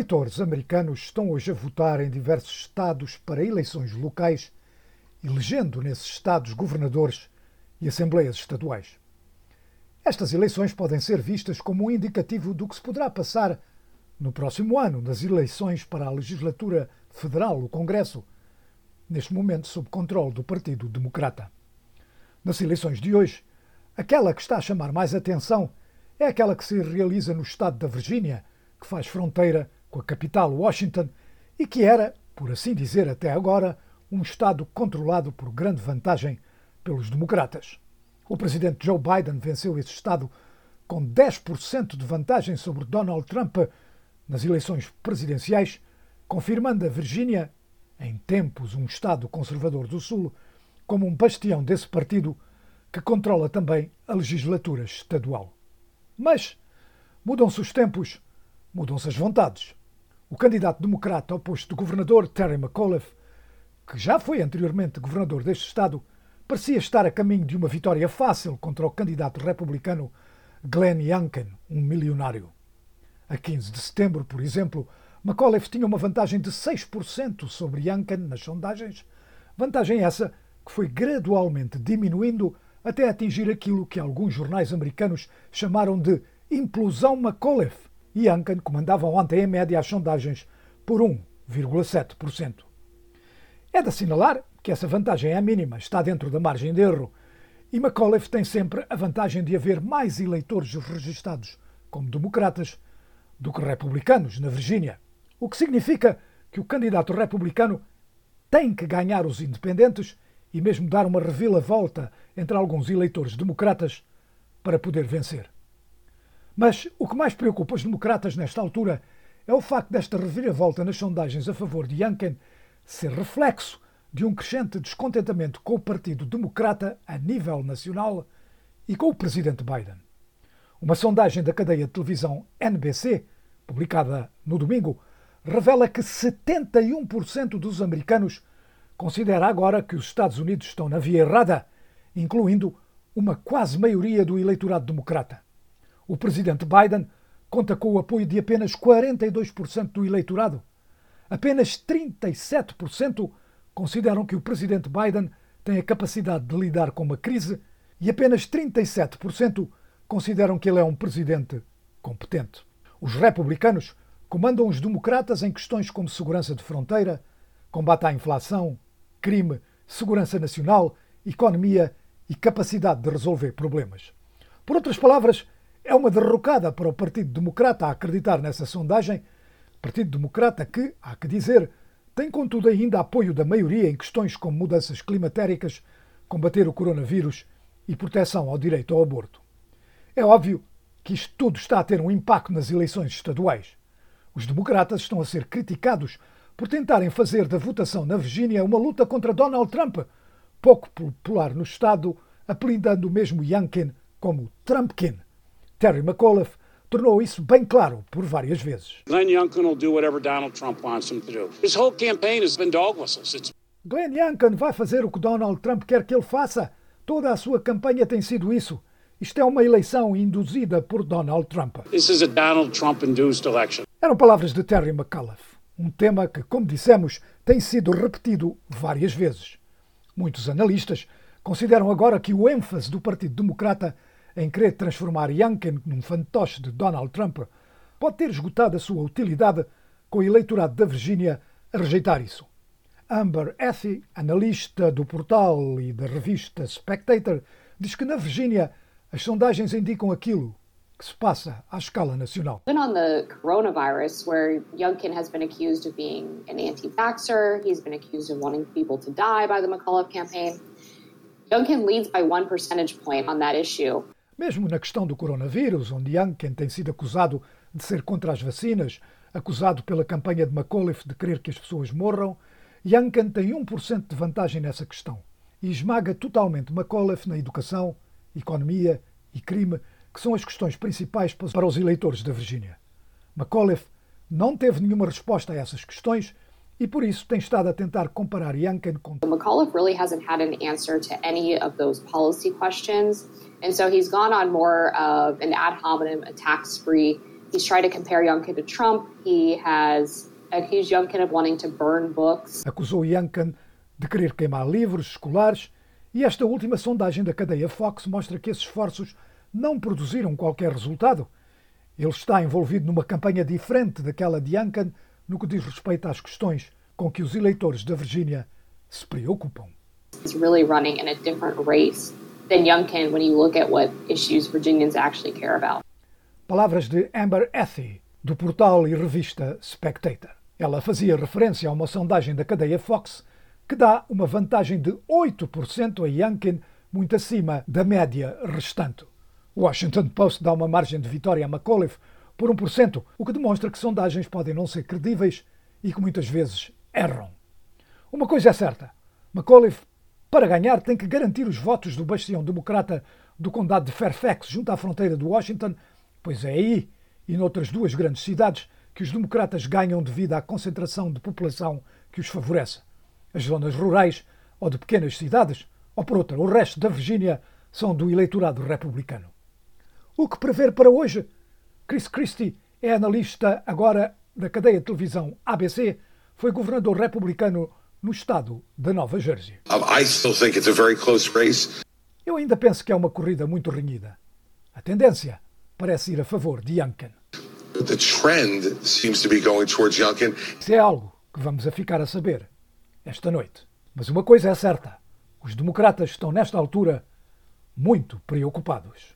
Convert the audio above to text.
eleitores americanos estão hoje a votar em diversos estados para eleições locais, elegendo nesses estados governadores e assembleias estaduais. Estas eleições podem ser vistas como um indicativo do que se poderá passar no próximo ano nas eleições para a legislatura federal, o Congresso, neste momento sob controle do Partido Democrata. Nas eleições de hoje, aquela que está a chamar mais atenção é aquela que se realiza no estado da Virgínia, que faz fronteira com a capital Washington e que era, por assim dizer até agora, um estado controlado por grande vantagem pelos democratas. O presidente Joe Biden venceu esse estado com 10% de vantagem sobre Donald Trump nas eleições presidenciais, confirmando a Virgínia, em tempos um estado conservador do Sul, como um bastião desse partido que controla também a legislatura estadual. Mas mudam-se os tempos, mudam-se as vontades. O candidato democrata ao posto de governador, Terry McAuliffe, que já foi anteriormente governador deste estado, parecia estar a caminho de uma vitória fácil contra o candidato republicano Glenn Youngkin, um milionário. A 15 de setembro, por exemplo, McAuliffe tinha uma vantagem de 6% sobre Youngkin nas sondagens, vantagem essa que foi gradualmente diminuindo até atingir aquilo que alguns jornais americanos chamaram de implosão McAuliffe, e Youngkin comandava ontem em média as sondagens por 1,7%. É de assinalar que essa vantagem é mínima, está dentro da margem de erro, e McAuliffe tem sempre a vantagem de haver mais eleitores registados como democratas do que republicanos na Virgínia, o que significa que o candidato republicano tem que ganhar os independentes e mesmo dar uma reviravolta entre alguns eleitores democratas para poder vencer. Mas o que mais preocupa os democratas nesta altura é o facto desta reviravolta nas sondagens a favor de Youngkin ser reflexo de um crescente descontentamento com o Partido Democrata a nível nacional e com o presidente Biden. Uma sondagem da cadeia de televisão NBC, publicada no domingo, revela que 71% dos americanos considera agora que os Estados Unidos estão na via errada, incluindo uma quase maioria do eleitorado democrata. O presidente Biden conta com o apoio de apenas 42% do eleitorado. Apenas 37% consideram que o presidente Biden tem a capacidade de lidar com uma crise e apenas 37% consideram que ele é um presidente competente. Os republicanos comandam os democratas em questões como segurança de fronteira, combate à inflação, crime, segurança nacional, economia e capacidade de resolver problemas. Por outras palavras, é uma derrocada para o Partido Democrata a acreditar nessa sondagem. Partido Democrata que, há que dizer, tem contudo ainda apoio da maioria em questões como mudanças climatéricas, combater o coronavírus e proteção ao direito ao aborto. É óbvio que isto tudo está a ter um impacto nas eleições estaduais. Os democratas estão a ser criticados por tentarem fazer da votação na Virgínia uma luta contra Donald Trump, pouco popular no Estado, apelidando o mesmo Youngkin como Trumpkin. Terry McAuliffe tornou isso bem claro por várias vezes. Glenn Youngkin will do whatever Donald Trump wants him to do. His whole campaign has been dog whistles. It's... Glenn Youngkin vai fazer o que Donald Trump quer que ele faça. Toda a sua campanha tem sido isso. Isto é uma eleição induzida por Donald Trump. This is a Donald Trump-induced election. Eram palavras de Terry McAuliffe. Um tema que, como dissemos, tem sido repetido várias vezes. Muitos analistas consideram agora que o ênfase do Partido Democrata em querer transformar Youngkin num fantoche de Donald Trump pode ter esgotado a sua utilidade com o eleitorado da Virgínia a rejeitar isso. Amber Ethy, analista do portal e da revista Spectator, diz que na Virgínia as sondagens indicam aquilo que se passa à escala nacional. Even on the coronavirus, where Youngkin has been accused of being an anti-vaxxer, he's been accused of wanting people to die by the McAuliffe campaign. Youngkin leads by one percentage point on that issue. Mesmo na questão do coronavírus, onde Youngkin tem sido acusado de ser contra as vacinas, acusado pela campanha de McAuliffe de querer que as pessoas morram, Youngkin tem 1% de vantagem nessa questão e esmaga totalmente McAuliffe na educação, economia e crime, que são as questões principais para os eleitores da Virgínia. McAuliffe não teve nenhuma resposta a essas questões e por isso tem estado a tentar comparar Youngkin com. McAuliffe really hasn't had an answer to any of those policy questions, and so he's gone on more of an ad hominem attack spree He's tried to compare Youngkin to Trump. He has accused Youngkin of wanting to burn books. Acusou Youngkin de querer queimar livros escolares e esta última sondagem da cadeia Fox mostra que esses esforços não produziram qualquer resultado. Ele está envolvido numa campanha diferente daquela de Youngkin no que diz respeito às questões com que os eleitores da Virgínia se preocupam. He's really running in a different race than Youngkin when you look at what issues Virginians actually care about. Palavras de Amber Ethy, do portal e revista Spectator. Ela fazia referência a uma sondagem da cadeia Fox que dá uma vantagem de 8% a Youngkin, muito acima da média restante. O Washington Post dá uma margem de vitória a McAuliffe por 1%, o que demonstra que sondagens podem não ser credíveis e que muitas vezes erram. Uma coisa é certa: McAuliffe, para ganhar, tem que garantir os votos do bastião democrata do condado de Fairfax, junto à fronteira de Washington, pois é aí e noutras duas grandes cidades que os democratas ganham devido à concentração de população que os favorece. As zonas rurais ou de pequenas cidades, ou por outra, o resto da Virgínia, são do eleitorado republicano. O que prever para hoje? Chris Christie é analista agora da cadeia de televisão ABC, foi governador republicano no estado da Nova Jersey. Eu ainda penso que é uma corrida muito renhida. A tendência parece ir a favor de Youngkin. The trend seems to be going towards Youngkin. Isso é algo que vamos a ficar a saber esta noite. Mas uma coisa é certa: os democratas estão, nesta altura, muito preocupados.